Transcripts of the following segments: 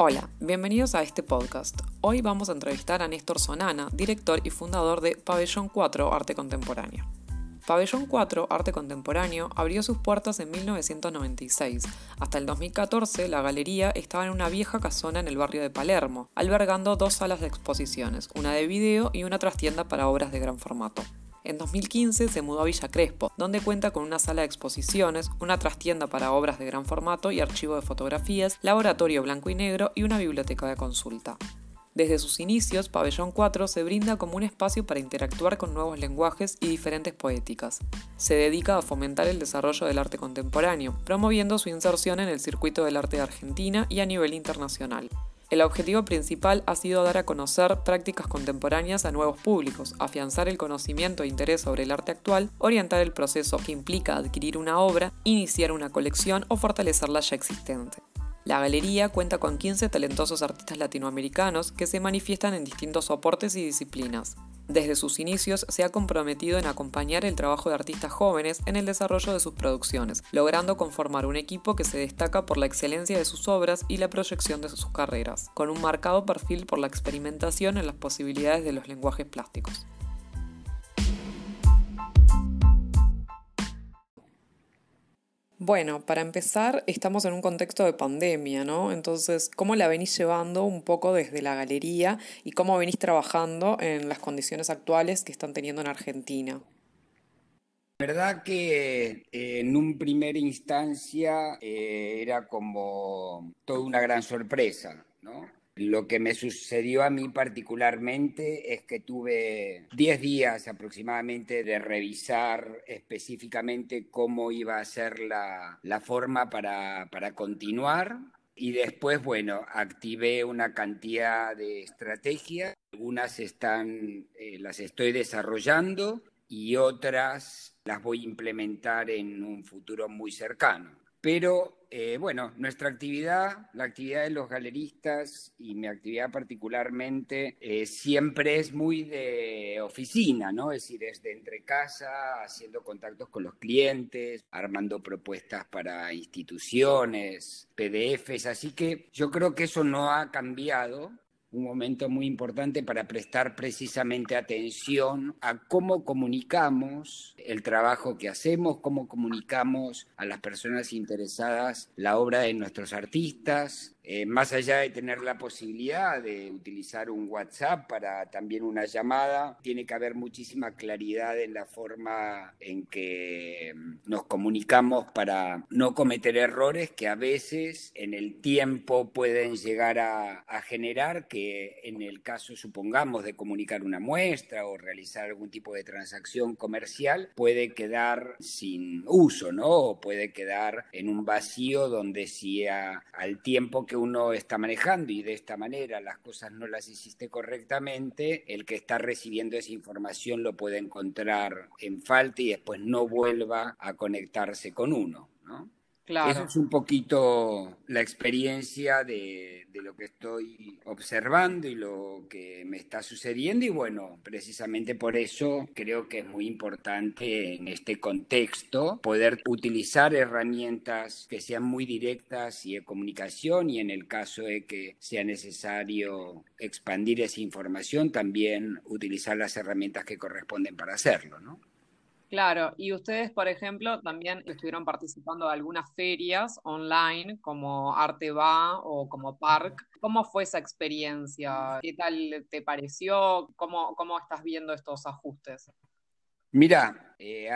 Hola, bienvenidos a este podcast. Hoy vamos a entrevistar a Néstor Sonana, director y fundador de Pabellón 4 Arte Contemporáneo. Pabellón 4 Arte Contemporáneo abrió sus puertas en 1996. Hasta el 2014, la galería estaba en una vieja casona en el barrio de Palermo, albergando dos salas de exposiciones, una de video y una trastienda para obras de gran formato. En 2015 se mudó a Villa Crespo, donde cuenta con una sala de exposiciones, una trastienda para obras de gran formato y archivo de fotografías, laboratorio blanco y negro y una biblioteca de consulta. Desde sus inicios, Pabellón 4 se brinda como un espacio para interactuar con nuevos lenguajes y diferentes poéticas. Se dedica a fomentar el desarrollo del arte contemporáneo, promoviendo su inserción en el circuito del arte de Argentina y a nivel internacional. El objetivo principal ha sido dar a conocer prácticas contemporáneas a nuevos públicos, afianzar el conocimiento e interés sobre el arte actual, orientar el proceso que implica adquirir una obra, iniciar una colección o fortalecer la ya existente. La galería cuenta con 15 talentosos artistas latinoamericanos que se manifiestan en distintos soportes y disciplinas. Desde sus inicios se ha comprometido en acompañar el trabajo de artistas jóvenes en el desarrollo de sus producciones, logrando conformar un equipo que se destaca por la excelencia de sus obras y la proyección de sus carreras, con un marcado perfil por la experimentación en las posibilidades de los lenguajes plásticos. Bueno, para empezar, estamos en un contexto de pandemia, ¿no? Entonces, ¿cómo la venís llevando un poco desde la galería y cómo venís trabajando en las condiciones actuales que están teniendo en Argentina? La verdad que eh, en un primer instancia eh, era como toda una gran sorpresa, ¿no? Lo que me sucedió a mí particularmente es que tuve 10 días aproximadamente de revisar específicamente cómo iba a ser la, forma para, continuar. Y después, bueno, activé una cantidad de estrategias. Algunas están, eh, las estoy desarrollando y otras las voy a implementar en un futuro muy cercano. Pero eh, bueno, nuestra actividad, la actividad de los galeristas y mi actividad particularmente, eh, siempre es muy de oficina, ¿no? Es decir, es de entre casa, haciendo contactos con los clientes, armando propuestas para instituciones, PDFs, así que yo creo que eso no ha cambiado un momento muy importante para prestar precisamente atención a cómo comunicamos el trabajo que hacemos, cómo comunicamos a las personas interesadas la obra de nuestros artistas, eh, más allá de tener la posibilidad de utilizar un WhatsApp para también una llamada, tiene que haber muchísima claridad en la forma en que mm, nos comunicamos para no cometer errores que a veces en el tiempo pueden llegar a, a generar que en el caso, supongamos, de comunicar una muestra o realizar algún tipo de transacción comercial, puede quedar sin uso, ¿no? O puede quedar en un vacío donde si al tiempo que uno está manejando y de esta manera las cosas no las hiciste correctamente, el que está recibiendo esa información lo puede encontrar en falta y después no vuelva a conectarse con uno, ¿no? Eso es un poquito la experiencia de, lo que estoy observando y lo que me está sucediendo y bueno, precisamente por eso creo que es muy importante en este contexto poder utilizar herramientas que sean muy directas y de comunicación y en el caso de que sea necesario expandir esa información también utilizar las herramientas que corresponden para hacerlo, ¿no? Claro, y ustedes, por ejemplo, también estuvieron participando de algunas ferias online como Arte Va o como Park. ¿Cómo fue esa experiencia? ¿Qué tal te pareció? ¿Cómo, cómo estás viendo estos ajustes? Mira, eh,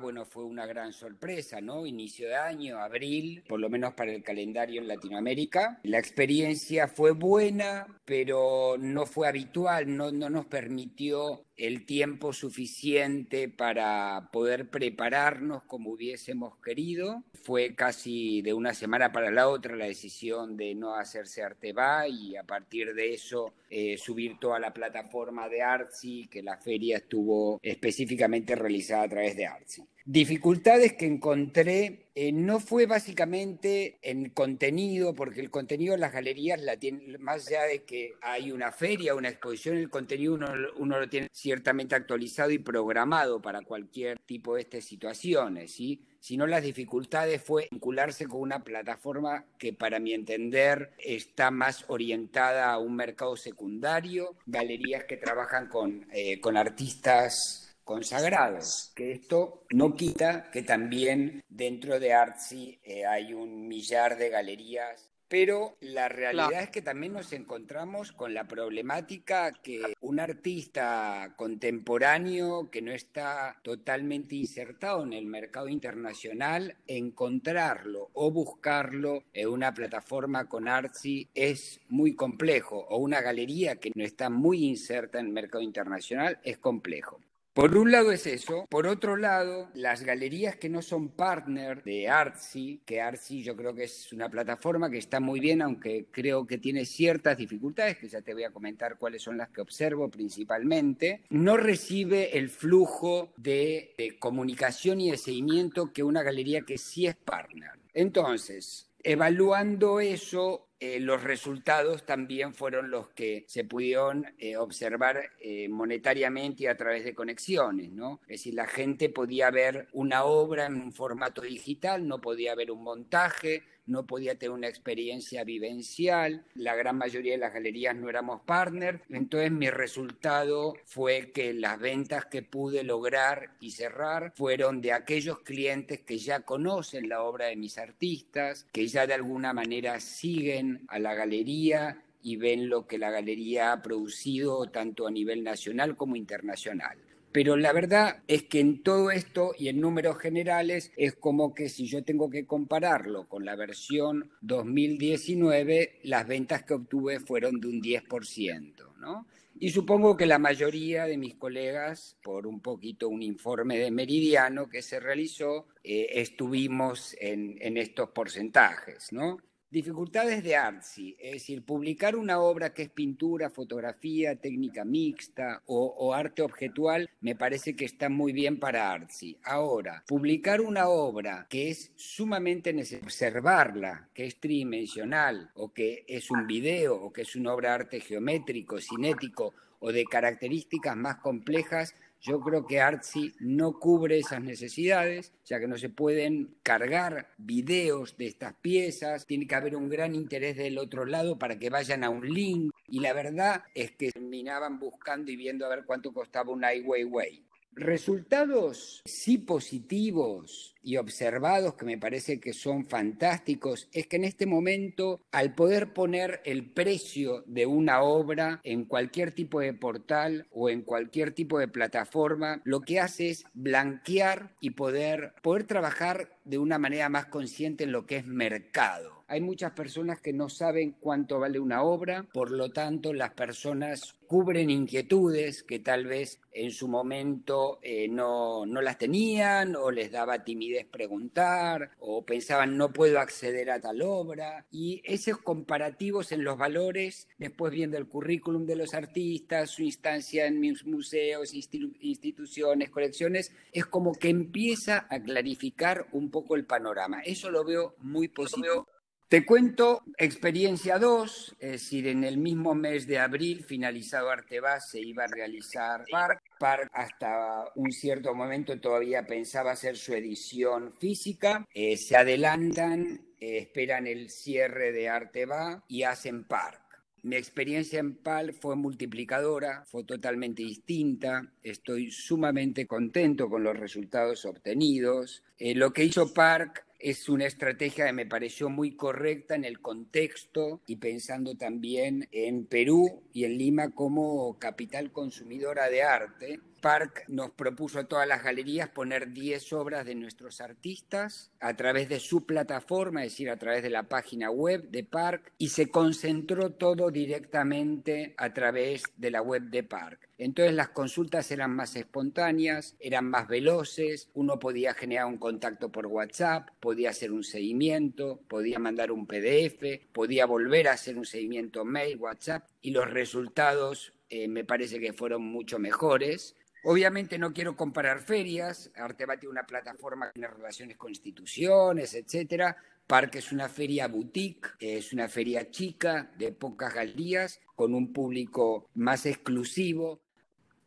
bueno, fue una gran sorpresa, ¿no? Inicio de año, abril, por lo menos para el calendario en Latinoamérica. La experiencia fue buena, pero no fue habitual, no, no nos permitió el tiempo suficiente para poder prepararnos como hubiésemos querido. Fue casi de una semana para la otra la decisión de no hacerse Arteba y a partir de eso eh, subir toda la plataforma de Artsy, que la feria estuvo específicamente realizada a través de Artsy. Dificultades que encontré eh, no fue básicamente en contenido, porque el contenido de las galerías, la tiene, más allá de que hay una feria, una exposición, el contenido uno, uno, lo tiene ciertamente actualizado y programado para cualquier tipo de estas situaciones, ¿sí? sino las dificultades fue vincularse con una plataforma que para mi entender está más orientada a un mercado secundario, galerías que trabajan con, eh, con artistas consagrados, que esto no quita que también dentro de Artsy eh, hay un millar de galerías, pero la realidad es que también nos encontramos con la problemática que un artista contemporáneo que no está totalmente insertado en el mercado internacional, encontrarlo o buscarlo en una plataforma con Artsy es muy complejo, o una galería que no está muy inserta en el mercado internacional es complejo. Por un lado es eso, por otro lado, las galerías que no son partner de Artsy, que Artsy yo creo que es una plataforma que está muy bien, aunque creo que tiene ciertas dificultades, que ya te voy a comentar cuáles son las que observo principalmente, no recibe el flujo de, de comunicación y de seguimiento que una galería que sí es partner. Entonces, evaluando eso, eh, los resultados también fueron los que se pudieron eh, observar eh, monetariamente y a través de conexiones, ¿no? Es decir, la gente podía ver una obra en un formato digital, no podía ver un montaje, no podía tener una experiencia vivencial, la gran mayoría de las galerías no éramos partner, entonces mi resultado fue que las ventas que pude lograr y cerrar fueron de aquellos clientes que ya conocen la obra de mis artistas, que ya de alguna manera siguen a la galería y ven lo que la galería ha producido tanto a nivel nacional como internacional. Pero la verdad es que en todo esto y en números generales es como que si yo tengo que compararlo con la versión 2019, las ventas que obtuve fueron de un 10%, ¿no? Y supongo que la mayoría de mis colegas, por un poquito un informe de Meridiano que se realizó, eh, estuvimos en, en estos porcentajes, ¿no? Dificultades de Artsy, es decir, publicar una obra que es pintura, fotografía, técnica mixta o, arte objetual, me parece que está muy bien para Artsy. Ahora, publicar una obra que es sumamente necesario observarla, que es tridimensional, o que es un video, o que es una obra de arte geométrico, cinético, o de características más complejas, yo creo que Artsy no cubre esas necesidades, ya que no se pueden cargar videos de estas piezas, tiene que haber un gran interés del otro lado para que vayan a un link, y la verdad es que terminaban buscando y viendo a ver cuánto costaba un Ai Weiwei. Resultados sí positivos y observados que me parece que son fantásticos es que en este momento, al poder poner el precio de una obra en cualquier tipo de portal o en cualquier tipo de plataforma, lo que hace es blanquear y poder, poder trabajar de una manera más consciente en lo que es mercado. Hay muchas personas que no saben cuánto vale una obra, por lo tanto las personas cubren inquietudes que tal vez en su momento eh, no, no las tenían o les daba timidez preguntar o pensaban no puedo acceder a tal obra y esos comparativos en los valores, después viendo el currículum de los artistas, su instancia en museos, instituciones, colecciones, es como que empieza a clarificar un poco el panorama. Eso lo veo muy positivo. Te cuento experiencia 2, es decir, en el mismo mes de abril, finalizado Artebas, se iba a realizar Park. Park hasta un cierto momento todavía pensaba hacer su edición física. Eh, se adelantan, eh, esperan el cierre de Arteba y hacen Park. Mi experiencia en PAL fue multiplicadora, fue totalmente distinta, estoy sumamente contento con los resultados obtenidos. Eh, lo que hizo Park es una estrategia que me pareció muy correcta en el contexto y pensando también en Perú y en Lima como capital consumidora de arte. Park nos propuso a todas las galerías poner 10 obras de nuestros artistas a través de su plataforma, es decir, a través de la página web de Park, y se concentró todo directamente a través de la web de Park. Entonces las consultas eran más espontáneas, eran más veloces, uno podía generar un contacto por WhatsApp, podía hacer un seguimiento, podía mandar un PDF, podía volver a hacer un seguimiento mail, WhatsApp, y los resultados eh, me parece que fueron mucho mejores Obviamente no quiero comparar ferias, Arteba tiene una plataforma que tiene relaciones con instituciones, etcétera. Parque es una feria boutique, es una feria chica de pocas galerías, con un público más exclusivo.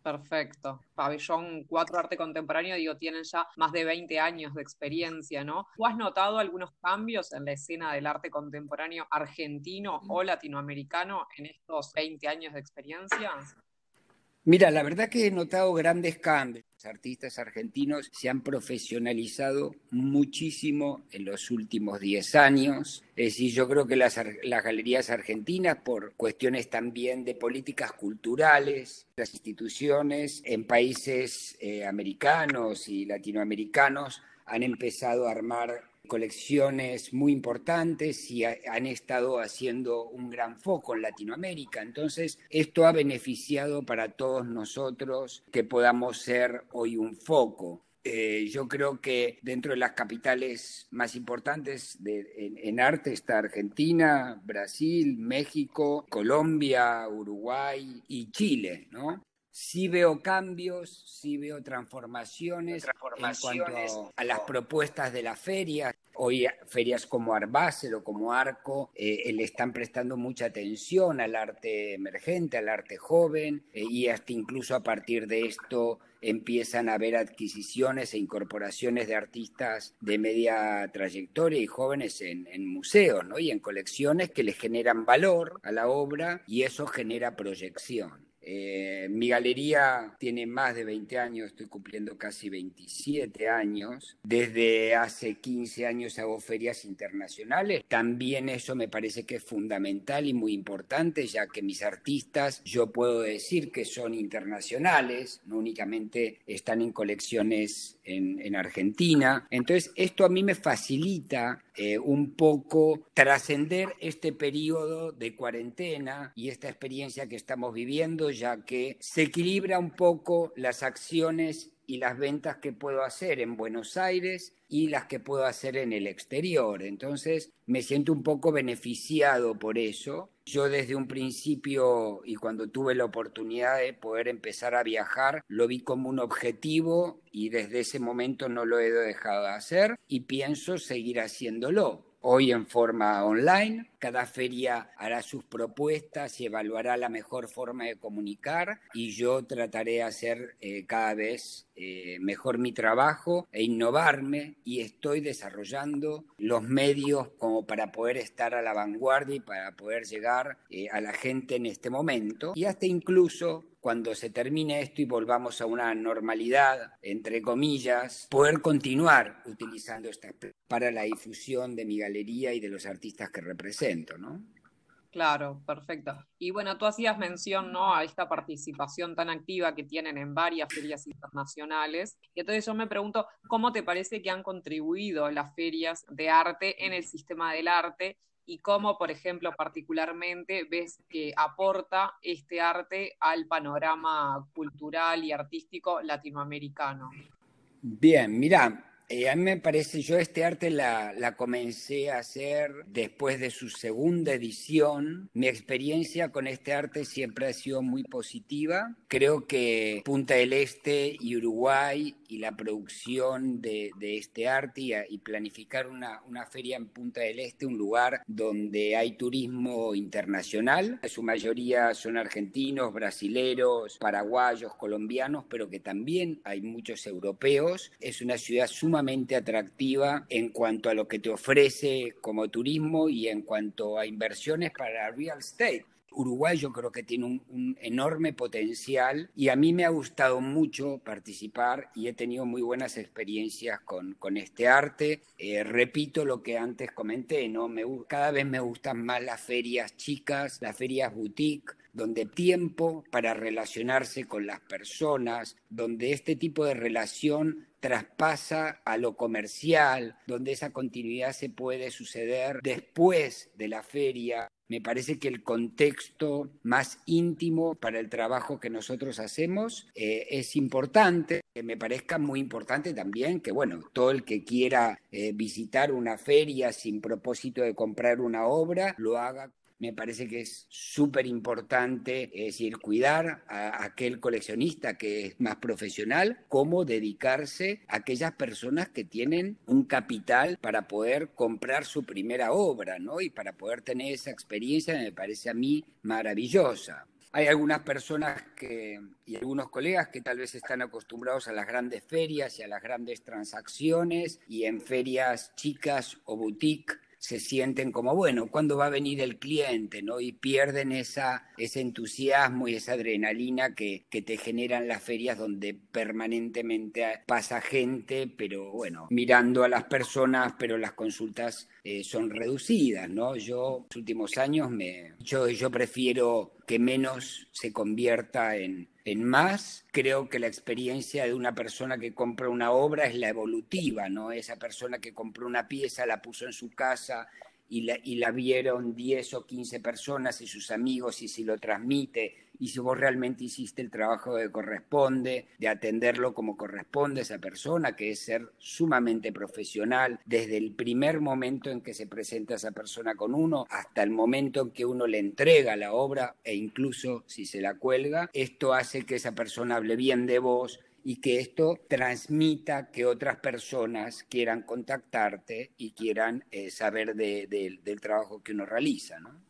Perfecto. Pabellón 4 Arte Contemporáneo, digo, tienen ya más de 20 años de experiencia, ¿no? ¿Tú has notado algunos cambios en la escena del arte contemporáneo argentino o latinoamericano en estos 20 años de experiencia? Mira, la verdad que he notado grandes cambios. Los artistas argentinos se han profesionalizado muchísimo en los últimos 10 años. Es decir, yo creo que las, galerías argentinas, por cuestiones también de políticas culturales, las instituciones en países eh, americanos y latinoamericanos han empezado a armar colecciones muy importantes y han estado haciendo un gran foco en Latinoamérica. Entonces, esto ha beneficiado para todos nosotros que podamos ser hoy un foco. Eh, yo creo que dentro de las capitales más importantes en, en, arte está Argentina, Brasil, México, Colombia, Uruguay y Chile, ¿no? sí veo cambios, sí veo transformaciones, en cuanto a las propuestas de la feria. Hoy ferias como Arbácel o como Arco eh, le están prestando mucha atención al arte emergente, al arte joven, eh, y hasta incluso a partir de esto empiezan a haber adquisiciones e incorporaciones de artistas de media trayectoria y jóvenes en, museos y en colecciones que les generan valor a la obra y eso genera proyección. Eh, mi galería tiene más de 20 años, estoy cumpliendo casi 27 años. Desde hace 15 años hago ferias internacionales. También eso me parece que es fundamental y muy importante, ya que mis artistas, yo puedo decir que son internacionales, no únicamente están en colecciones en, Argentina. Entonces, esto a mí me facilita eh, un poco trascender este periodo de cuarentena y esta experiencia que estamos viviendo, ya que se equilibra un poco las acciones y las ventas que puedo hacer en Buenos Aires y las que puedo hacer en el exterior. Entonces me siento un poco beneficiado por eso. Yo desde un principio y cuando tuve la oportunidad de poder empezar a viajar, lo vi como un objetivo y desde ese momento no lo he dejado de hacer y pienso seguir haciéndolo hoy en forma online. Cada feria hará sus propuestas y evaluará la mejor forma de comunicar y yo trataré de hacer eh, cada vez eh, mejor mi trabajo e innovarme y estoy desarrollando los medios como para poder estar a la vanguardia y para poder llegar eh, a la gente en este momento. Y hasta incluso cuando se termine esto y volvamos a una normalidad, entre comillas, poder continuar utilizando esta para la difusión de mi galería y de los artistas que represento, ¿no? Claro, perfecto. Y bueno, tú hacías mención ¿no? a esta participación tan activa que tienen en varias ferias internacionales. Y entonces yo me pregunto, ¿cómo te parece que han contribuido las ferias de arte en el sistema del arte y cómo, por ejemplo, particularmente ves que aporta este arte al panorama cultural y artístico latinoamericano. Bien, mira, eh, a mí me parece, yo este arte la, la, comencé a hacer después de su segunda edición. Mi experiencia con este arte siempre ha sido muy positiva. Creo que Punta del Este y Uruguay y la producción de, este arte y, planificar una, feria en Punta del Este, un lugar donde hay turismo internacional. Su mayoría son argentinos, brasileros, paraguayos, colombianos, pero que también hay muchos europeos. Es una ciudad sumamente atractiva en cuanto a lo que te ofrece como turismo y en cuanto a inversiones para real estate. Uruguay yo creo que tiene un, enorme potencial y a mí me ha gustado mucho participar y he tenido muy buenas experiencias con, con este arte. Eh, repito lo que antes comenté, ¿no? Me, cada vez me gustan más las ferias chicas, las ferias boutique, donde tiempo para relacionarse con las personas, donde este tipo de relación traspasa a lo comercial, donde esa continuidad se puede suceder después de la feria. Me parece que el contexto más íntimo para el trabajo que nosotros hacemos eh, es importante. Me parezca muy importante también que, bueno, todo el que quiera eh, visitar una feria sin propósito de comprar una obra, lo haga me parece que es súper importante, es decir, cuidar a aquel coleccionista que es más profesional, como dedicarse a aquellas personas que tienen un capital para poder comprar su primera obra, ¿no? Y para poder tener esa experiencia me parece a mí maravillosa. Hay algunas personas que, y algunos colegas que tal vez están acostumbrados a las grandes ferias y a las grandes transacciones y en ferias chicas o boutique se sienten como, bueno, ¿cuándo va a venir el cliente? ¿no? Y pierden esa, ese entusiasmo y esa adrenalina que, que te generan las ferias donde permanentemente pasa gente, pero bueno, mirando a las personas, pero las consultas eh, son reducidas, ¿no? Yo, los últimos años, me, yo, yo prefiero que menos se convierta en, en más. Creo que la experiencia de una persona que compra una obra es la evolutiva, ¿no? Esa persona que compró una pieza, la puso en su casa y la, vieron 10 o 15 personas y sus amigos y si lo transmite y si vos realmente hiciste el trabajo que corresponde, de atenderlo como corresponde a esa persona, que es ser sumamente profesional desde el primer momento en que se presenta esa persona con uno hasta el momento en que uno le entrega la obra e incluso si se la cuelga, esto hace que esa persona hable bien de vos, y que esto transmita que otras personas quieran contactarte y quieran eh, saber del trabajo que uno realiza, ¿no?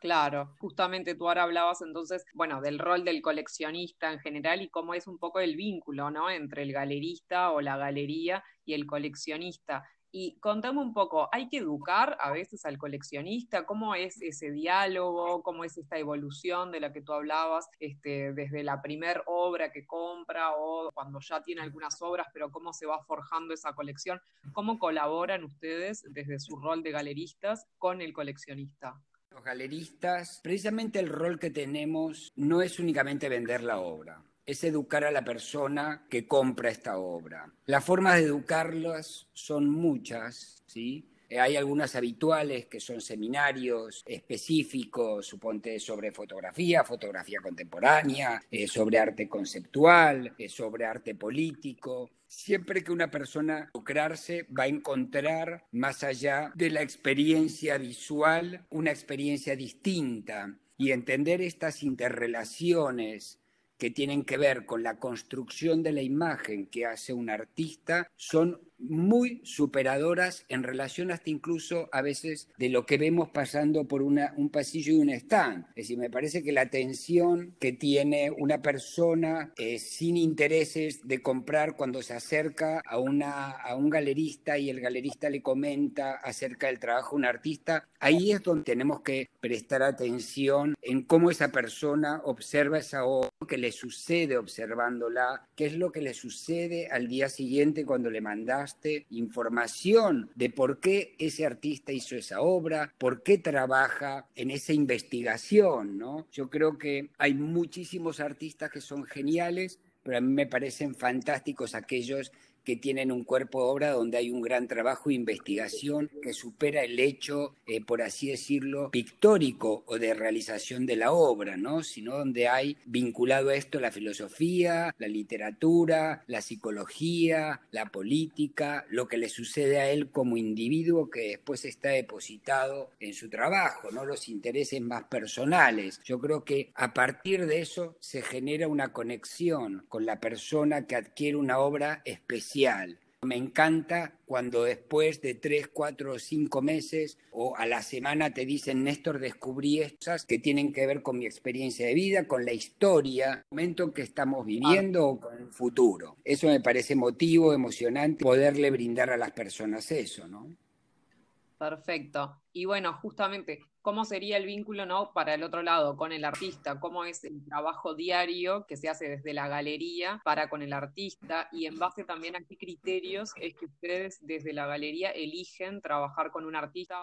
Claro, justamente tú ahora hablabas entonces, bueno, del rol del coleccionista en general y cómo es un poco el vínculo, ¿no? Entre el galerista o la galería y el coleccionista. Y contame un poco, ¿hay que educar a veces al coleccionista? ¿Cómo es ese diálogo? ¿Cómo es esta evolución de la que tú hablabas este, desde la primer obra que compra o cuando ya tiene algunas obras, pero cómo se va forjando esa colección? ¿Cómo colaboran ustedes desde su rol de galeristas con el coleccionista? Los galeristas, precisamente el rol que tenemos no es únicamente vender la obra es educar a la persona que compra esta obra. Las formas de educarlas son muchas, ¿sí? Eh, hay algunas habituales que son seminarios específicos, suponte sobre fotografía, fotografía contemporánea, eh, sobre arte conceptual, eh, sobre arte político. Siempre que una persona lucrarse va a encontrar, más allá de la experiencia visual, una experiencia distinta y entender estas interrelaciones que tienen que ver con la construcción de la imagen que hace un artista son muy superadoras en relación hasta incluso a veces de lo que vemos pasando por una, un pasillo y un stand. Es decir, me parece que la atención que tiene una persona eh, sin intereses de comprar cuando se acerca a, una, a un galerista y el galerista le comenta acerca del trabajo de un artista, ahí es donde tenemos que prestar atención en cómo esa persona observa esa obra, qué le sucede observándola, qué es lo que le sucede al día siguiente cuando le mandas información de por qué ese artista hizo esa obra, por qué trabaja en esa investigación, ¿no? Yo creo que hay muchísimos artistas que son geniales, pero a mí me parecen fantásticos aquellos que tienen un cuerpo de obra donde hay un gran trabajo de investigación que supera el hecho, eh, por así decirlo, pictórico o de realización de la obra, ¿no? sino donde hay vinculado a esto la filosofía, la literatura, la psicología, la política, lo que le sucede a él como individuo que después está depositado en su trabajo, no los intereses más personales. Yo creo que a partir de eso se genera una conexión con la persona que adquiere una obra me encanta cuando después de tres, cuatro o cinco meses o a la semana te dicen, Néstor, descubrí estas que tienen que ver con mi experiencia de vida, con la historia, el momento que estamos viviendo o con el futuro. Eso me parece motivo, emocionante, poderle brindar a las personas eso, ¿no? Perfecto. Y bueno, justamente, ¿cómo sería el vínculo no para el otro lado con el artista? ¿Cómo es el trabajo diario que se hace desde la galería para con el artista? Y en base también a qué criterios es que ustedes desde la galería eligen trabajar con un artista.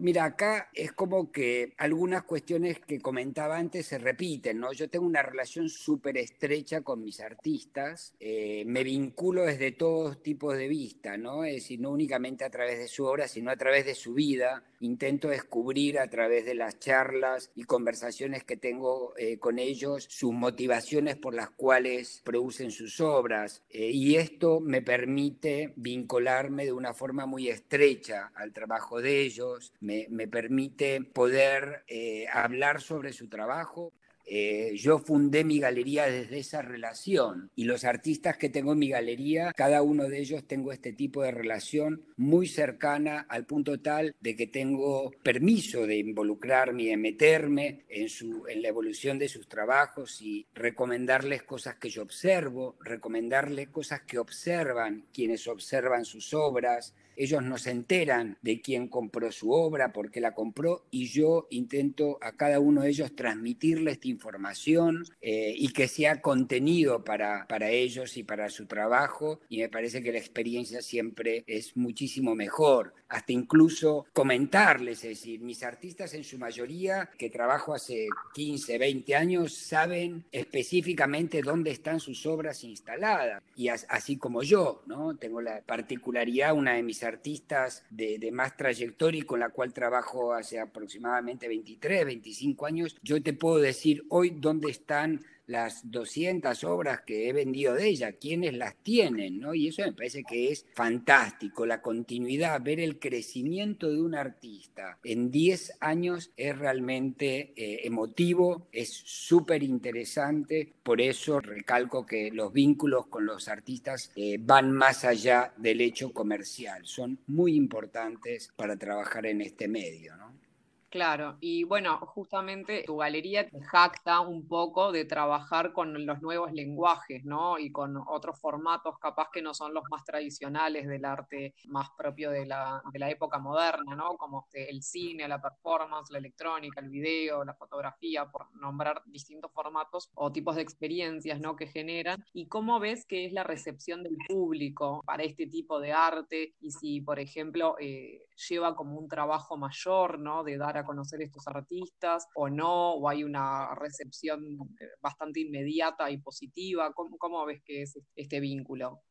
Mira, acá es como que algunas cuestiones que comentaba antes se repiten, ¿no? Yo tengo una relación súper estrecha con mis artistas, eh, me vinculo desde todos tipos de vista, ¿no? Es decir, no únicamente a través de su obra, sino a través de su vida. Intento descubrir a través de las charlas y conversaciones que tengo eh, con ellos sus motivaciones por las cuales producen sus obras. Eh, y esto me permite vincularme de una forma muy estrecha al trabajo de ellos me, permite poder eh, hablar sobre su trabajo, eh, yo fundé mi galería desde esa relación y los artistas que tengo en mi galería, cada uno de ellos tengo este tipo de relación muy cercana al punto tal de que tengo permiso de involucrarme y de meterme en, su, en la evolución de sus trabajos y recomendarles cosas que yo observo, recomendarles cosas que observan quienes observan sus obras, ellos no se enteran de quién compró su obra, por qué la compró, y yo intento a cada uno de ellos transmitirle esta información eh, y que sea contenido para, para ellos y para su trabajo, y me parece que la experiencia siempre es muchísimo mejor, hasta incluso comentarles, es decir, mis artistas en su mayoría, que trabajo hace 15, 20 años, saben específicamente dónde están sus obras instaladas, y así como yo, ¿no? Tengo la particularidad, una de mis artistas de, más trayectoria y con la cual trabajo hace aproximadamente 23, 25 años, yo te puedo decir hoy dónde están las 200 obras que he vendido de ella, quiénes las tienen, ¿no? Y eso me parece que es fantástico, la continuidad, ver el crecimiento de un artista en 10 años es realmente eh, emotivo, es súper interesante, por eso recalco que los vínculos con los artistas eh, van más allá del hecho comercial, son muy importantes para trabajar en este medio, ¿no? Claro, y bueno, justamente tu galería te jacta un poco de trabajar con los nuevos lenguajes, ¿no? Y con otros formatos capaz que no son los más tradicionales del arte más propio de la, de la época moderna, ¿no? Como el cine, la performance, la electrónica, el video, la fotografía, por nombrar distintos formatos o tipos de experiencias, ¿no? Que generan. ¿Y cómo ves que es la recepción del público para este tipo de arte? Y si, por ejemplo, eh, lleva como un trabajo mayor, ¿no? De dar a conocer estos artistas o no, o hay una recepción eh, bastante inmediata y positiva. ¿Cómo, ves que es este vínculo?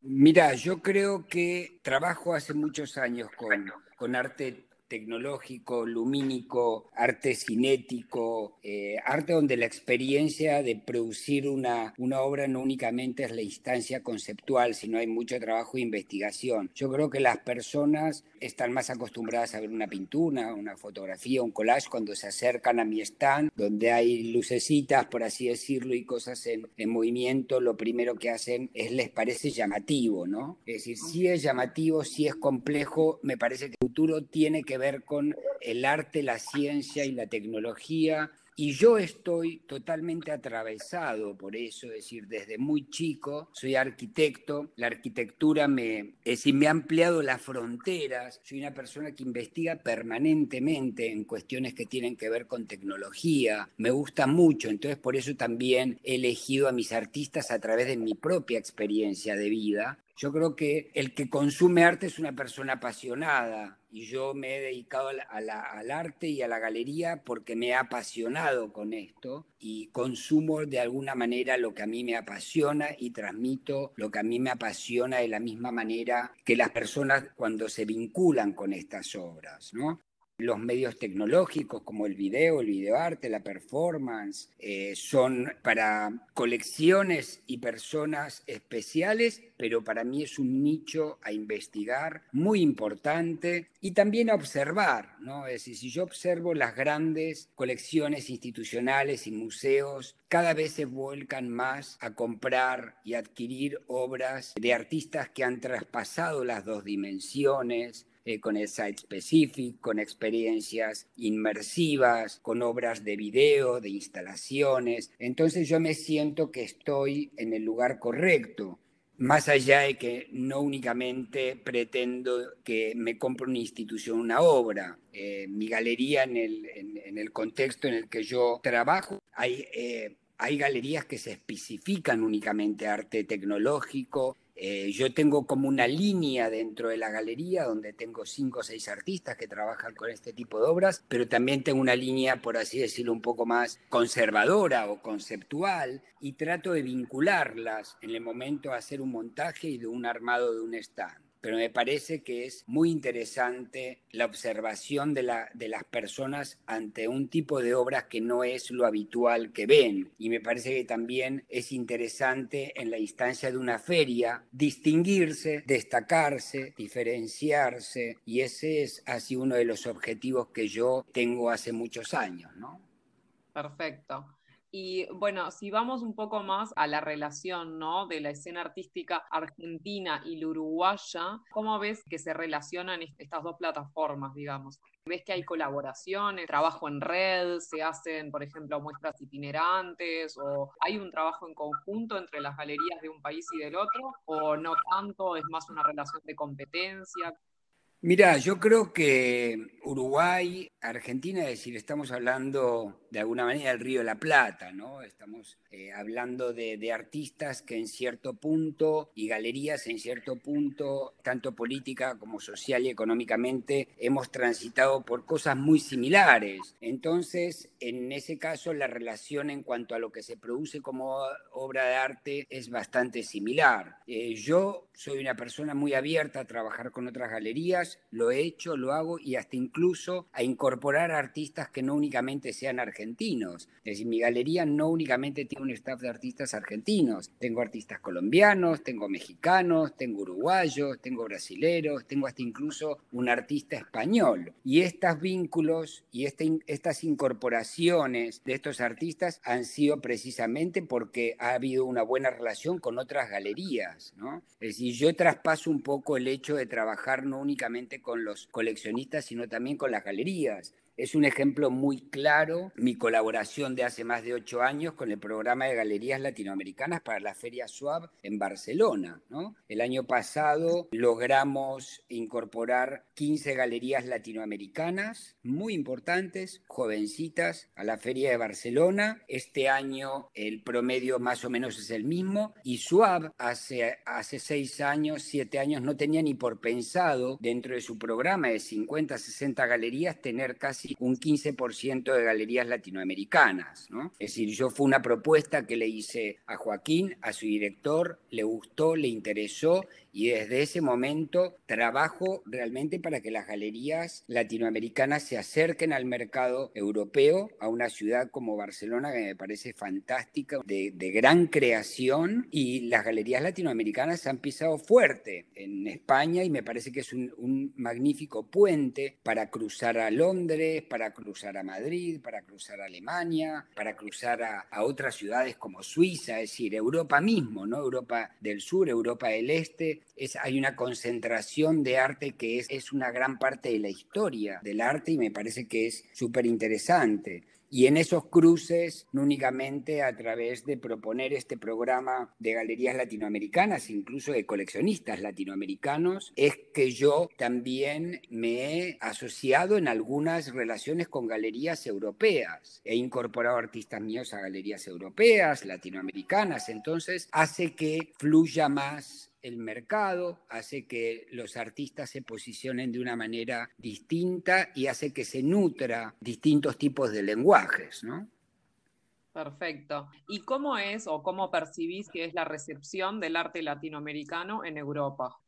Mira, yo creo que trabajo hace muchos años con, con arte tecnológico, lumínico, arte cinético, eh, arte donde la experiencia de producir una, una obra no únicamente es la instancia conceptual, sino hay mucho trabajo de investigación. Yo creo que las personas están más acostumbradas a ver una pintura, una fotografía, un collage cuando se acercan a mi stand, donde hay lucecitas, por así decirlo, y cosas en, en movimiento, lo primero que hacen es les parece llamativo, ¿no? Es decir, si es llamativo, si es complejo, me parece que el futuro tiene que ver con el arte, la ciencia y la tecnología. Y yo estoy totalmente atravesado por eso, es decir, desde muy chico soy arquitecto, la arquitectura me, es me ha ampliado las fronteras, soy una persona que investiga permanentemente en cuestiones que tienen que ver con tecnología, me gusta mucho, entonces por eso también he elegido a mis artistas a través de mi propia experiencia de vida, yo creo que el que consume arte es una persona apasionada y yo me he dedicado al arte y a la galería porque me he apasionado con esto y consumo de alguna manera lo que a mí me apasiona y transmito lo que a mí me apasiona de la misma manera que las personas cuando se vinculan con estas obras, ¿no? Los medios tecnológicos como el video, el videoarte, la performance, eh, son para colecciones y personas especiales, pero para mí es un nicho a investigar muy importante y también a observar, ¿no? Es decir, si yo observo las grandes colecciones institucionales y museos, cada vez se vuelcan más a comprar y adquirir obras de artistas que han traspasado las dos dimensiones, eh, con el site specific, con experiencias inmersivas, con obras de video, de instalaciones. Entonces yo me siento que estoy en el lugar correcto más allá de que no únicamente pretendo que me compre una institución una obra. Eh, mi galería, en el, contexto en el que yo trabajo, hay, eh, hay galerías que se especifican únicamente arte tecnológico, eh, yo tengo como una línea dentro de la galería donde tengo cinco o seis artistas que trabajan con este tipo de obras, pero también tengo una línea, por así decirlo, un poco más conservadora o conceptual y trato de vincularlas en el momento de hacer un montaje y de un armado de un stand. Pero me parece que es muy interesante la observación de, la, de las personas ante un tipo de obras que no es lo habitual que ven. Y me parece que también es interesante en la instancia de una feria distinguirse, destacarse, diferenciarse, y ese es así uno de los objetivos que yo tengo hace muchos años, ¿no? Perfecto. Y bueno, si vamos un poco más a la relación ¿no? de la escena artística argentina y la uruguaya, ¿cómo ves que se relacionan estas dos plataformas, digamos? ¿Ves que hay colaboraciones, trabajo en red, se hacen, por ejemplo, muestras itinerantes, o hay un trabajo en conjunto entre las galerías de un país y del otro, o no tanto, es más una relación de competencia? Mira, yo creo que Uruguay, Argentina, es decir, estamos hablando de alguna manera del Río de la Plata, ¿no? Estamos eh, hablando de, artistas que en cierto punto y galerías en cierto punto, tanto política como social y económicamente, hemos transitado por cosas muy similares. Entonces, en ese caso, la relación en cuanto a lo que se produce como obra de arte es bastante similar. Eh, yo soy una persona muy abierta a trabajar con otras galerías, lo he hecho, lo hago y hasta incluso a incorporar artistas que no únicamente sean argentinos. Es decir, mi galería no únicamente tiene un staff de artistas argentinos, tengo artistas colombianos, tengo mexicanos, tengo uruguayos, tengo brasileros, tengo hasta incluso un artista español. Y estos vínculos y este estas incorporaciones de estos artistas han sido precisamente porque ha habido una buena relación con otras galerías. ¿no? Es decir, yo traspaso un poco el hecho de trabajar no únicamente con los coleccionistas, sino también con las galerías. Es un ejemplo muy claro mi colaboración de hace más de ocho años con el programa de galerías latinoamericanas para la Feria Suab en Barcelona. El año pasado logramos incorporar 15 galerías latinoamericanas muy importantes, jovencitas, a la Feria de Barcelona. Este año el promedio más o menos es el mismo y Suab hace, hace seis años, siete años no tenía ni por pensado dentro de su programa de 50, 60 galerías tener casi un 15% de galerías latinoamericanas. ¿no? Es decir, yo fue una propuesta que le hice a Joaquín, a su director, le gustó, le interesó y desde ese momento trabajo realmente para que las galerías latinoamericanas se acerquen al mercado europeo, a una ciudad como Barcelona que me parece fantástica, de, gran creación y las galerías latinoamericanas han pisado fuerte en España y me parece que es un magnífico puente para cruzar a Londres, para cruzar a Madrid, para cruzar a Alemania, para cruzar a, otras ciudades como Suiza, es decir, Europa mismo, ¿no? Europa del sur, Europa del este. Hay una concentración de arte que es, es una gran parte de la historia del arte y me parece que es súper interesante. Y en esos cruces, no únicamente a través de proponer este programa de galerías latinoamericanas, incluso de coleccionistas latinoamericanos, es que yo también me he asociado en algunas relaciones con galerías europeas. He incorporado artistas míos a galerías europeas, latinoamericanas, entonces hace que fluya más el mercado, hace que los artistas se posicionen de una manera distinta y hace que se nutra distintos tipos de lenguajes, ¿no? Perfecto. ¿Y cómo es o cómo percibís que es la recepción del arte latinoamericano en Europa?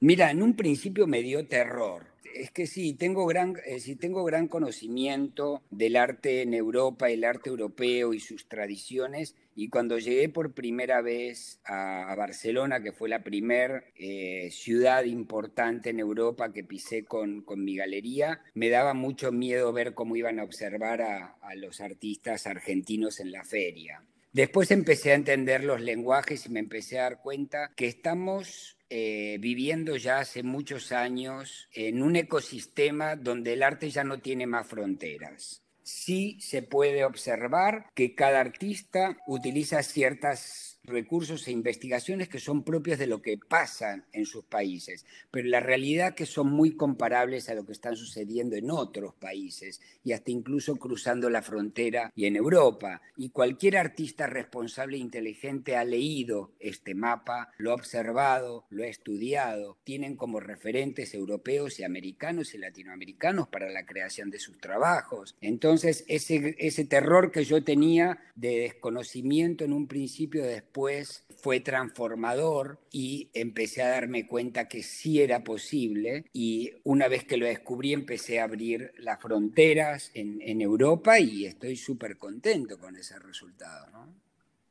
Mira, en un principio me dio terror es que sí, tengo gran, eh, tengo gran conocimiento del arte en Europa, el arte europeo y sus tradiciones. Y cuando llegué por primera vez a, Barcelona, que fue la primera eh, ciudad importante en Europa que pisé con, con, mi galería, me daba mucho miedo ver cómo iban a observar a los artistas argentinos en la feria. Después empecé a entender los lenguajes y me empecé a dar cuenta que estamos eh, viviendo ya hace muchos años en un ecosistema donde el arte ya no tiene más fronteras. Sí se puede observar que cada artista utiliza ciertas recursos e investigaciones que son propios de lo que pasa en sus países, pero la realidad que son muy comparables a lo que están sucediendo en otros países y hasta incluso cruzando la frontera y en Europa. Y cualquier artista responsable e inteligente ha leído este mapa, lo ha observado, lo ha estudiado, tienen como referentes europeos y americanos y latinoamericanos para la creación de sus trabajos. Entonces, ese, ese terror que yo tenía de desconocimiento en un principio, después, después fue transformador y empecé a darme cuenta que sí era posible y una vez que lo descubrí empecé a abrir las fronteras en, Europa y estoy súper contento con ese resultado. ¿no?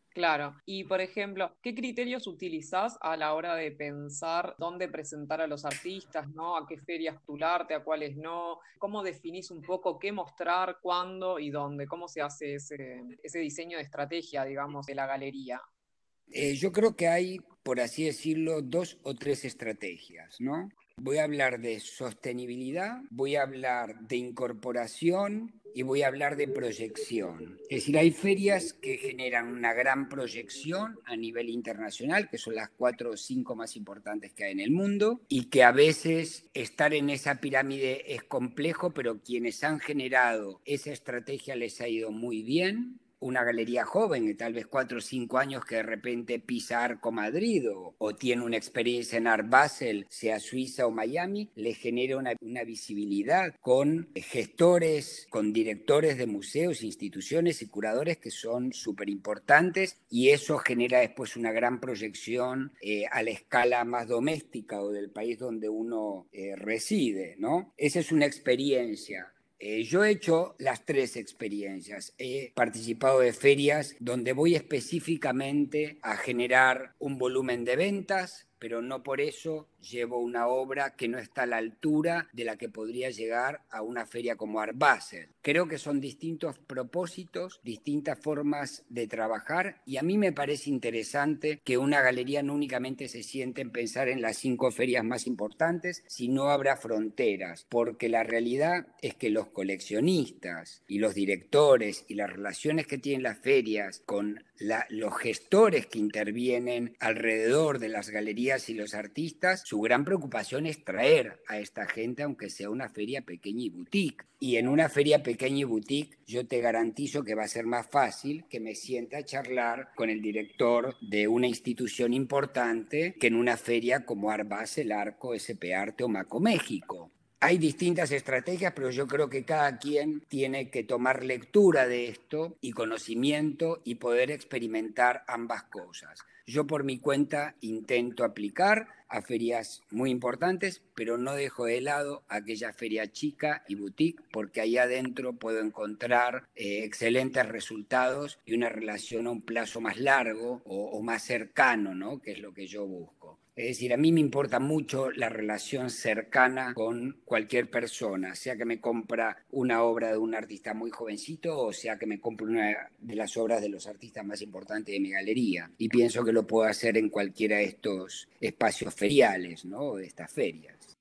Claro. Y, por ejemplo, ¿qué criterios utilizás a la hora de pensar dónde presentar a los artistas, ¿no? ¿A qué ferias tularte, a cuáles no? ¿Cómo definís un poco qué mostrar, cuándo y dónde? ¿Cómo se hace ese, ese diseño de estrategia, digamos, de la galería? Eh, yo creo que hay, por así decirlo, dos o tres estrategias, ¿no? Voy a hablar de sostenibilidad, voy a hablar de incorporación y voy a hablar de proyección. Es decir, hay ferias que generan una gran proyección a nivel internacional, que son las cuatro o cinco más importantes que hay en el mundo, y que a veces estar en esa pirámide es complejo, pero quienes han generado esa estrategia les ha ido muy bien una galería joven, de tal vez cuatro o cinco años, que de repente pisa Arco Madrid o, tiene una experiencia en Art Basel, sea Suiza o Miami, le genera una, visibilidad con gestores, con directores de museos, instituciones y curadores que son súper importantes y eso genera después una gran proyección eh, a la escala más doméstica o del país donde uno eh, reside, ¿no? Esa es una experiencia. Eh, yo he hecho las tres experiencias. He participado de ferias donde voy específicamente a generar un volumen de ventas, pero no por eso llevo una obra que no está a la altura de la que podría llegar a una feria como Art Basel. Creo que son distintos propósitos, distintas formas de trabajar y a mí me parece interesante que una galería no únicamente se siente en pensar en las cinco ferias más importantes, sino habrá fronteras, porque la realidad es que los coleccionistas y los directores y las relaciones que tienen las ferias con los gestores que intervienen alrededor de las galerías y los artistas, su gran preocupación es traer a esta gente, aunque sea una feria pequeña y boutique. Y en una feria pequeña y boutique, yo te garantizo que va a ser más fácil que me sienta a charlar con el director de una institución importante que en una feria como Arbas, el Arco, SP Arte o Maco México. Hay distintas estrategias, pero yo creo que cada quien tiene que tomar lectura de esto y conocimiento y poder experimentar ambas cosas. Yo por mi cuenta intento aplicar a ferias muy importantes, pero no dejo de lado aquella feria chica y boutique, porque ahí adentro puedo encontrar eh, excelentes resultados y una relación a un plazo más largo o, o más cercano, ¿no? que es lo que yo busco. Es decir, a mí me importa mucho la relación cercana con cualquier persona, sea que me compra una obra de un artista muy jovencito o sea que me compre una de las obras de los artistas más importantes de mi galería. Y pienso que lo puedo hacer en cualquiera de estos espacios feriales, ¿no? De estas ferias.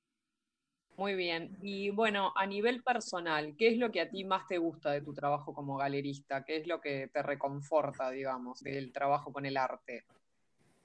Muy bien. Y bueno, a nivel personal, ¿qué es lo que a ti más te gusta de tu trabajo como galerista? ¿Qué es lo que te reconforta, digamos, del trabajo con el arte?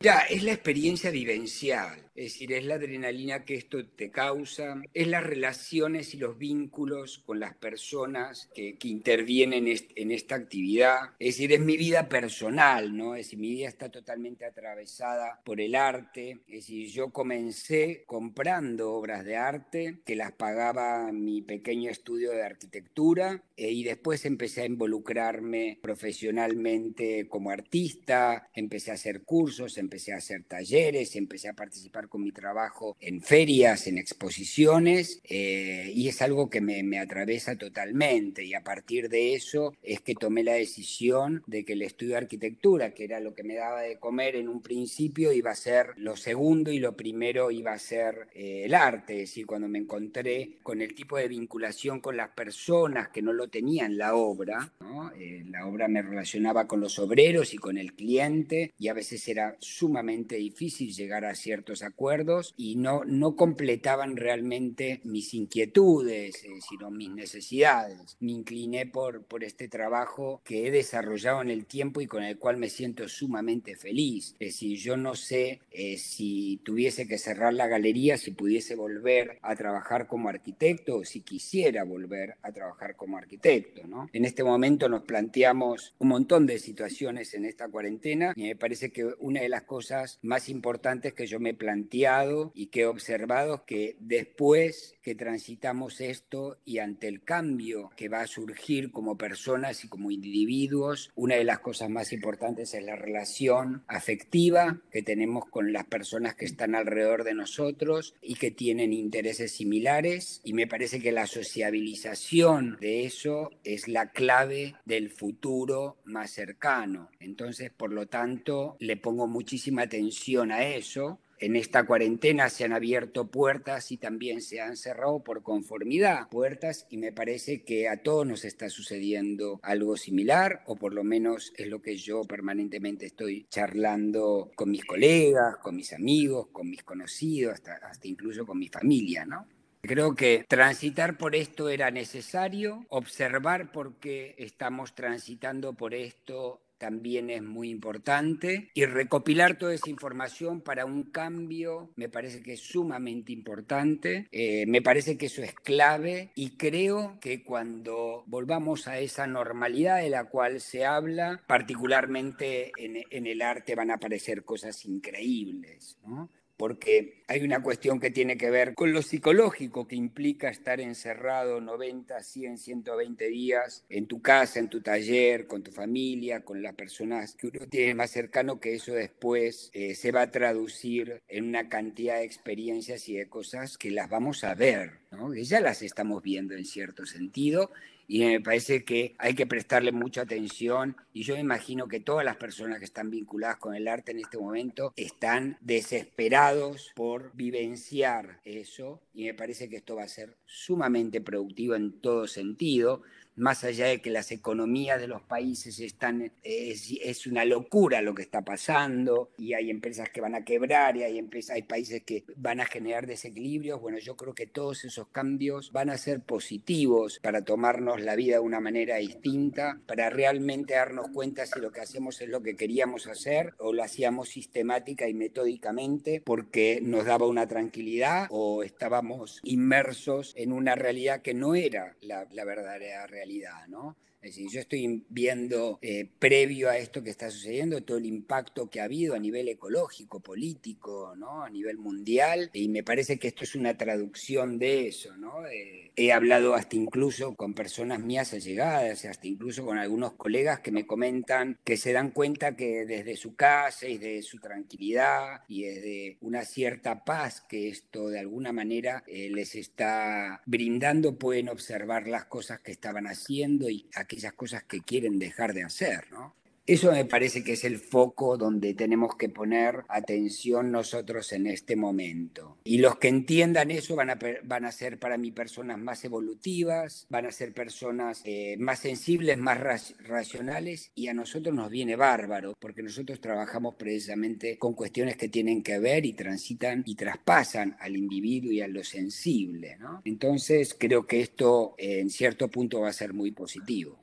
Ya, es la experiencia vivencial, es decir, es la adrenalina que esto te causa, es las relaciones y los vínculos con las personas que, intervienen en esta actividad, es decir, es mi vida personal, ¿no? Es decir, mi vida está totalmente atravesada por el arte, es decir, yo comencé comprando obras de arte que las pagaba mi pequeño estudio de arquitectura eh, y después empecé a involucrarme profesionalmente como artista, empecé a hacer cursos, a hacer talleres, empecé a participar con mi trabajo en ferias, en exposiciones, eh, y es algo que me, me, atraviesa totalmente. Y a partir de eso es que tomé la decisión de que el estudio de arquitectura, que era lo que me daba de comer en un principio, iba a ser lo segundo y lo primero iba a ser eh, el arte. Es decir, cuando me encontré con el tipo de vinculación con las personas que no lo tenían la obra, eh, la obra me relacionaba con los obreros y con el cliente, y a veces era sumamente difícil llegar a ciertos acuerdos y no, no completaban realmente mis inquietudes, eh, sino mis necesidades. Me incliné por, por este trabajo que he desarrollado en el tiempo y con el cual me siento sumamente feliz. Es decir, yo no sé eh, si tuviese que cerrar la galería, si pudiese volver a trabajar como arquitecto o si quisiera volver a trabajar como arquitecto. ¿no? En este momento nos planteamos un montón de situaciones en esta cuarentena y me parece que una de las cosas más importantes que yo me he planteado y que he observado que después que transitamos esto y ante el cambio que va a surgir como personas y como individuos, una de las cosas más importantes es la relación afectiva que tenemos con las personas que están alrededor de nosotros y que tienen intereses similares y me parece que la sociabilización de eso es la clave del futuro más cercano. Entonces, por lo tanto, le pongo muchísima atención a eso en esta cuarentena se han abierto puertas y también se han cerrado por conformidad puertas y me parece que a todos nos está sucediendo algo similar o por lo menos es lo que yo permanentemente estoy charlando con mis colegas, con mis amigos, con mis conocidos, hasta, hasta incluso con mi familia, ¿no? Creo que transitar por esto era necesario, observar por qué estamos transitando por esto también es muy importante y recopilar toda esa información para un cambio me parece que es sumamente importante, eh, me parece que eso es clave y creo que cuando volvamos a esa normalidad de la cual se habla, particularmente en, en el arte van a aparecer cosas increíbles. ¿no? Porque hay una cuestión que tiene que ver con lo psicológico que implica estar encerrado 90, 100, 120 días en tu casa, en tu taller, con tu familia, con las personas que uno tiene más cercano, que eso después eh, se va a traducir en una cantidad de experiencias y de cosas que las vamos a ver, ¿no? ya las estamos viendo en cierto sentido y me parece que hay que prestarle mucha atención y yo me imagino que todas las personas que están vinculadas con el arte en este momento están desesperados por vivenciar eso y me parece que esto va a ser sumamente productivo en todo sentido más allá de que las economías de los países están, es, una locura lo que está pasando y hay empresas que van a quebrar y hay, empresas, hay países que van a generar desequilibrios, bueno, yo creo que todos esos cambios van a ser positivos para tomarnos la vida de una manera distinta, para realmente darnos cuenta si lo que hacemos es lo que queríamos hacer o lo hacíamos sistemática y metódicamente porque nos daba una tranquilidad o estábamos inmersos en una realidad que no era la, la verdadera realidad ¿no? Es decir, yo estoy viendo eh, previo a esto que está sucediendo todo el impacto que ha habido a nivel ecológico, político, ¿no? a nivel mundial, y me parece que esto es una traducción de eso. ¿no? Eh, he hablado hasta incluso con personas mías allegadas, hasta incluso con algunos colegas que me comentan que se dan cuenta que desde su casa y desde su tranquilidad y desde una cierta paz que esto de alguna manera eh, les está brindando, pueden observar las cosas que estaban haciendo y aquellas cosas que quieren dejar de hacer, ¿no? Eso me parece que es el foco donde tenemos que poner atención nosotros en este momento. Y los que entiendan eso van a, van a ser para mí personas más evolutivas, van a ser personas eh, más sensibles, más racionales y a nosotros nos viene bárbaro porque nosotros trabajamos precisamente con cuestiones que tienen que ver y transitan y traspasan al individuo y a lo sensible. ¿no? Entonces creo que esto eh, en cierto punto va a ser muy positivo.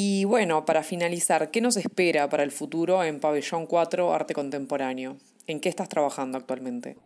Y bueno, para finalizar, ¿qué nos espera para el futuro en Pabellón 4 Arte Contemporáneo? ¿En qué estás trabajando actualmente?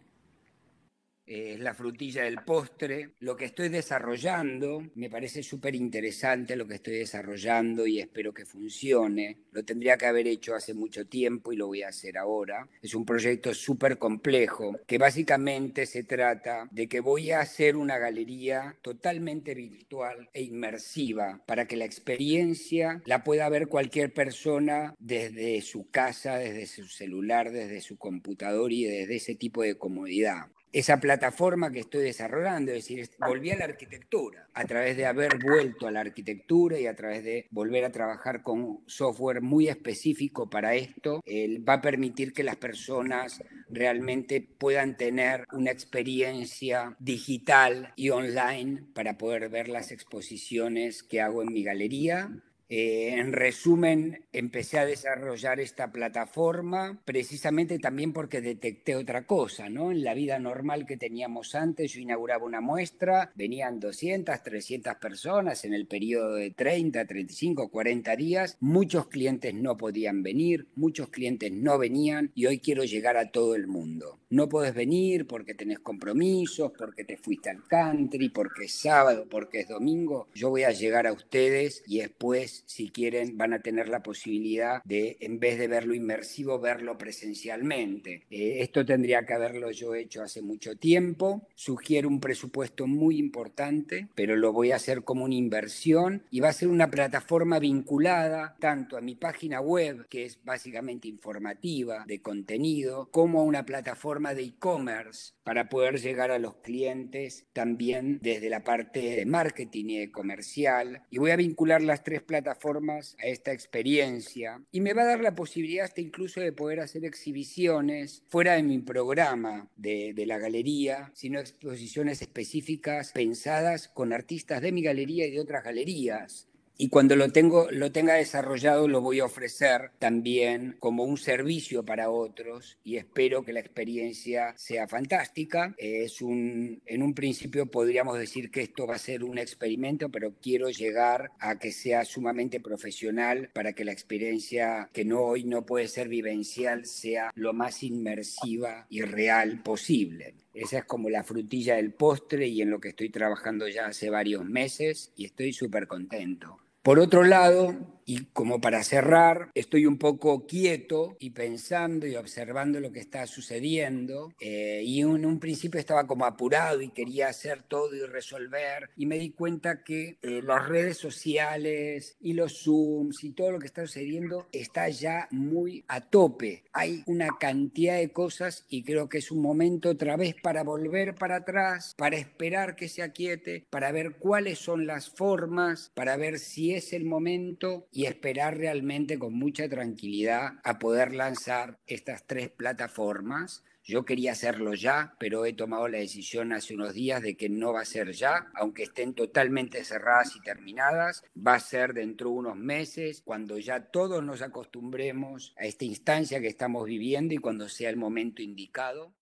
Es la frutilla del postre. Lo que estoy desarrollando, me parece súper interesante lo que estoy desarrollando y espero que funcione. Lo tendría que haber hecho hace mucho tiempo y lo voy a hacer ahora. Es un proyecto súper complejo que básicamente se trata de que voy a hacer una galería totalmente virtual e inmersiva para que la experiencia la pueda ver cualquier persona desde su casa, desde su celular, desde su computador y desde ese tipo de comodidad esa plataforma que estoy desarrollando, es decir, volví a la arquitectura, a través de haber vuelto a la arquitectura y a través de volver a trabajar con software muy específico para esto, va a permitir que las personas realmente puedan tener una experiencia digital y online para poder ver las exposiciones que hago en mi galería eh, en resumen, empecé a desarrollar esta plataforma precisamente también porque detecté otra cosa, ¿no? En la vida normal que teníamos antes, yo inauguraba una muestra, venían 200, 300 personas en el periodo de 30, 35, 40 días, muchos clientes no podían venir, muchos clientes no venían y hoy quiero llegar a todo el mundo. No puedes venir porque tenés compromisos, porque te fuiste al country, porque es sábado, porque es domingo. Yo voy a llegar a ustedes y después si quieren, van a tener la posibilidad de, en vez de verlo inmersivo, verlo presencialmente. Eh, esto tendría que haberlo yo hecho hace mucho tiempo. Sugiero un presupuesto muy importante, pero lo voy a hacer como una inversión y va a ser una plataforma vinculada tanto a mi página web, que es básicamente informativa, de contenido, como a una plataforma de e-commerce para poder llegar a los clientes también desde la parte de marketing y de comercial. Y voy a vincular las tres plataformas a esta experiencia y me va a dar la posibilidad hasta incluso de poder hacer exhibiciones fuera de mi programa de, de la galería, sino exposiciones específicas pensadas con artistas de mi galería y de otras galerías y cuando lo, tenga desarrollado lo voy a ofrecer también como un servicio para otros y espero que la experiencia sea fantástica. Es un, en un principio podríamos decir que esto va a ser un experimento, pero quiero llegar a que sea sumamente profesional para que la experiencia que no hoy no puede ser vivencial sea lo más inmersiva y real posible. Esa es como la frutilla del postre y en lo que estoy trabajando ya hace varios meses y estoy súper contento. Por otro lado, y como para cerrar, estoy un poco quieto y pensando y observando lo que está sucediendo. Eh, y en un principio estaba como apurado y quería hacer todo y resolver. Y me di cuenta que eh, las redes sociales y los Zooms y todo lo que está sucediendo está ya muy a tope. Hay una cantidad de cosas y creo que es un momento otra vez para volver para atrás, para esperar que se aquiete, para ver cuáles son las formas, para ver si es el momento y esperar realmente con mucha tranquilidad a poder lanzar estas tres plataformas. Yo quería hacerlo ya, pero he tomado la decisión hace unos días de que no va a ser ya, aunque estén totalmente cerradas y terminadas. Va a ser dentro de unos meses, cuando ya todos nos acostumbremos a esta instancia que estamos viviendo y cuando sea el momento indicado.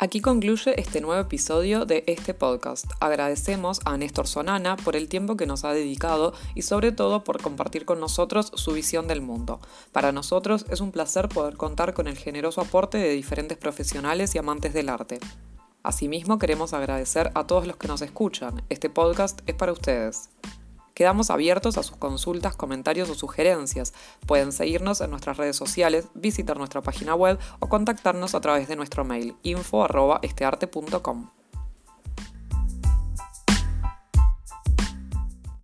Aquí concluye este nuevo episodio de este podcast. Agradecemos a Néstor Sonana por el tiempo que nos ha dedicado y sobre todo por compartir con nosotros su visión del mundo. Para nosotros es un placer poder contar con el generoso aporte de diferentes profesionales y amantes del arte. Asimismo queremos agradecer a todos los que nos escuchan. Este podcast es para ustedes. Quedamos abiertos a sus consultas, comentarios o sugerencias. Pueden seguirnos en nuestras redes sociales, visitar nuestra página web o contactarnos a través de nuestro mail info.estearte.com.